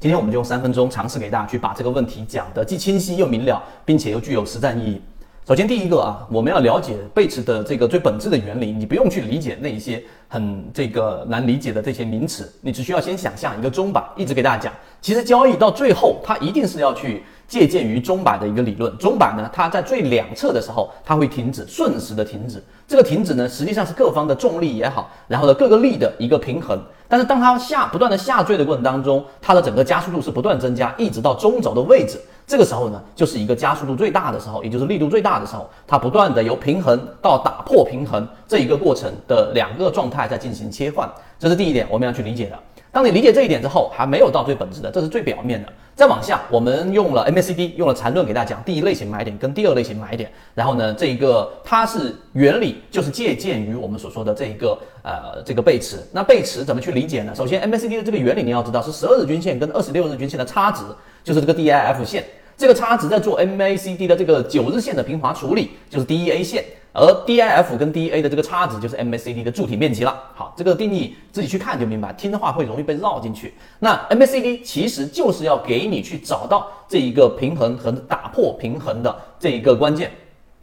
今天我们就用三分钟尝试给大家去把这个问题讲得既清晰又明了，并且又具有实战意义。首先，第一个啊，我们要了解背驰的这个最本质的原理，你不用去理解那一些很这个难理解的这些名词，你只需要先想象一个钟摆，一直给大家讲，其实交易到最后，它一定是要去借鉴于钟摆的一个理论。钟摆呢，它在最两侧的时候，它会停止，瞬时的停止。这个停止呢，实际上是各方的重力也好，然后呢各个力的一个平衡。但是当它下不断的下坠的过程当中，它的整个加速度是不断增加，一直到中轴的位置，这个时候呢，就是一个加速度最大的时候，也就是力度最大的时候，它不断的由平衡到打破平衡这一个过程的两个状态在进行切换，这是第一点我们要去理解的。当你理解这一点之后，还没有到最本质的，这是最表面的。再往下，我们用了 MACD，用了缠论给大家讲第一类型买点跟第二类型买点。然后呢，这一个它是原理，就是借鉴于我们所说的这一个呃这个背驰。那背驰怎么去理解呢？首先，MACD 的这个原理你要知道是十二日均线跟二十六日均线的差值，就是这个 DIF 线。这个差值在做 MACD 的这个九日线的平滑处理，就是 DEA 线。而 DIF 跟 DEA 的这个差值就是 MACD 的柱体面积了。好，这个定义自己去看就明白，听的话会容易被绕进去。那 MACD 其实就是要给你去找到这一个平衡和打破平衡的这一个关键。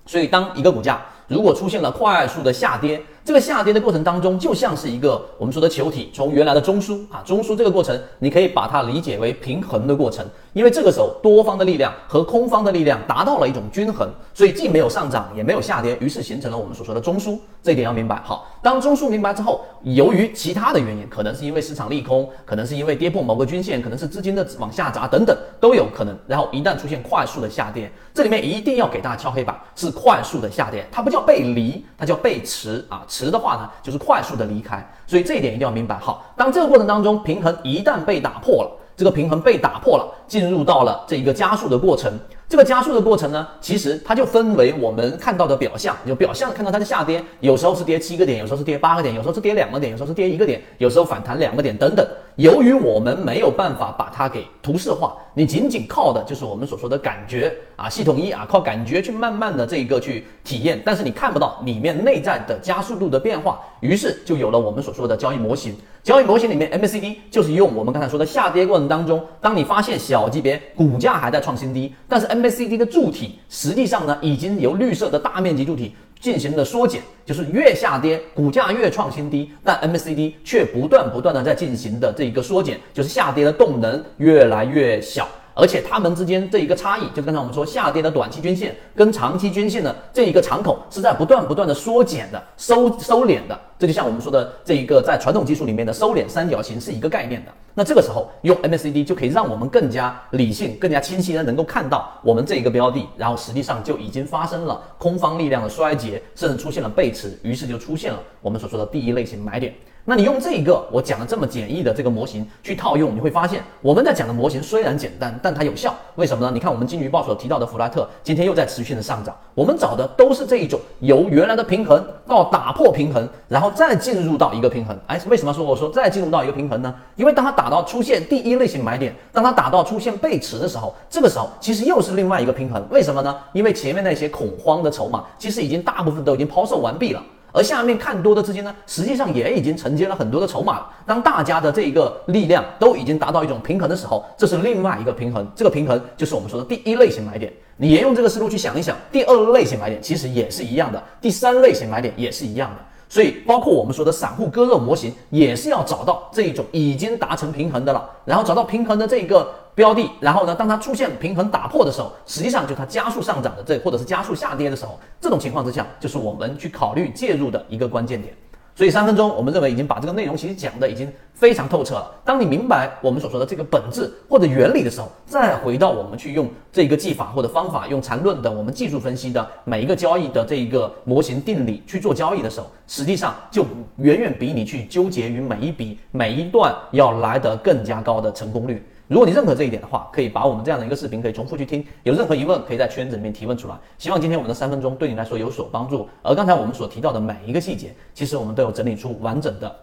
所以当一个股价如果出现了快速的下跌，这个下跌的过程当中，就像是一个我们说的球体从原来的中枢啊，中枢这个过程，你可以把它理解为平衡的过程，因为这个时候多方的力量和空方的力量达到了一种均衡，所以既没有上涨也没有下跌，于是形成了我们所说的中枢。这一点要明白。好，当中枢明白之后，由于其他的原因，可能是因为市场利空，可能是因为跌破某个均线，可能是资金的往下砸等等都有可能。然后一旦出现快速的下跌，这里面一定要给大家敲黑板，是快速的下跌，它不叫背离，它叫背驰啊。驰的话呢，就是快速的离开，所以这一点一定要明白。好，当这个过程当中平衡一旦被打破了，这个平衡被打破了，进入到了这一个加速的过程。这个加速的过程呢，其实它就分为我们看到的表象，就表象看到它的下跌，有时候是跌七个点，有时候是跌八个点，有时候是跌两个点，有时候是跌一个点，有时候反弹两个点等等。由于我们没有办法把它给图示化，你仅仅靠的就是我们所说的感觉啊，系统一啊，靠感觉去慢慢的这一个去体验，但是你看不到里面内在的加速度的变化，于是就有了我们所说的交易模型。交易模型里面，MACD 就是用我们刚才说的下跌过程当中，当你发现小级别股价还在创新低，但是 MACD 的柱体实际上呢，已经由绿色的大面积柱体。进行了缩减，就是越下跌，股价越创新低，但 MACD 却不断不断的在进行的这一个缩减，就是下跌的动能越来越小。而且它们之间这一个差异，就刚才我们说下跌的短期均线跟长期均线的这一个敞口是在不断不断的缩减的、收收敛的。这就像我们说的这一个在传统技术里面的收敛三角形是一个概念的。那这个时候用 MACD 就可以让我们更加理性、更加清晰的能够看到我们这一个标的，然后实际上就已经发生了空方力量的衰竭，甚至出现了背驰，于是就出现了我们所说的第一类型买点。那你用这一个我讲的这么简易的这个模型去套用，你会发现我们在讲的模型虽然简单，但它有效。为什么呢？你看我们金鱼报所提到的弗莱特今天又在持续的上涨，我们找的都是这一种由原来的平衡到打破平衡，然后再进入到一个平衡。哎，为什么说我说再进入到一个平衡呢？因为当它打打到出现第一类型买点，当它打到出现背驰的时候，这个时候其实又是另外一个平衡。为什么呢？因为前面那些恐慌的筹码其实已经大部分都已经抛售完毕了。而下面看多的资金呢，实际上也已经承接了很多的筹码。当大家的这一个力量都已经达到一种平衡的时候，这是另外一个平衡。这个平衡就是我们说的第一类型买点。你沿用这个思路去想一想，第二类型买点其实也是一样的，第三类型买点也是一样的。所以，包括我们说的散户割肉模型，也是要找到这一种已经达成平衡的了，然后找到平衡的这个标的，然后呢，当它出现平衡打破的时候，实际上就它加速上涨的这，或者是加速下跌的时候，这种情况之下，就是我们去考虑介入的一个关键点。所以三分钟，我们认为已经把这个内容其实讲的已经非常透彻了。当你明白我们所说的这个本质或者原理的时候，再回到我们去用这个技法或者方法，用缠论的我们技术分析的每一个交易的这一个模型定理去做交易的时候，实际上就远远比你去纠结于每一笔每一段要来得更加高的成功率。如果你认可这一点的话，可以把我们这样的一个视频可以重复去听。有任何疑问，可以在圈子里面提问出来。希望今天我们的三分钟对你来说有所帮助。而刚才我们所提到的每一个细节，其实我们都有整理出完整的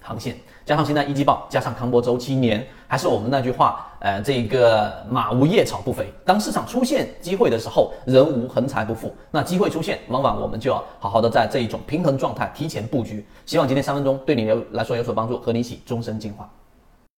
航线，加上现在一季报，加上康波周期年，还是我们那句话，呃，这个马无夜草不肥。当市场出现机会的时候，人无横财不富。那机会出现，往往我们就要好好的在这一种平衡状态提前布局。希望今天三分钟对你有来说有所帮助，和你一起终身进化。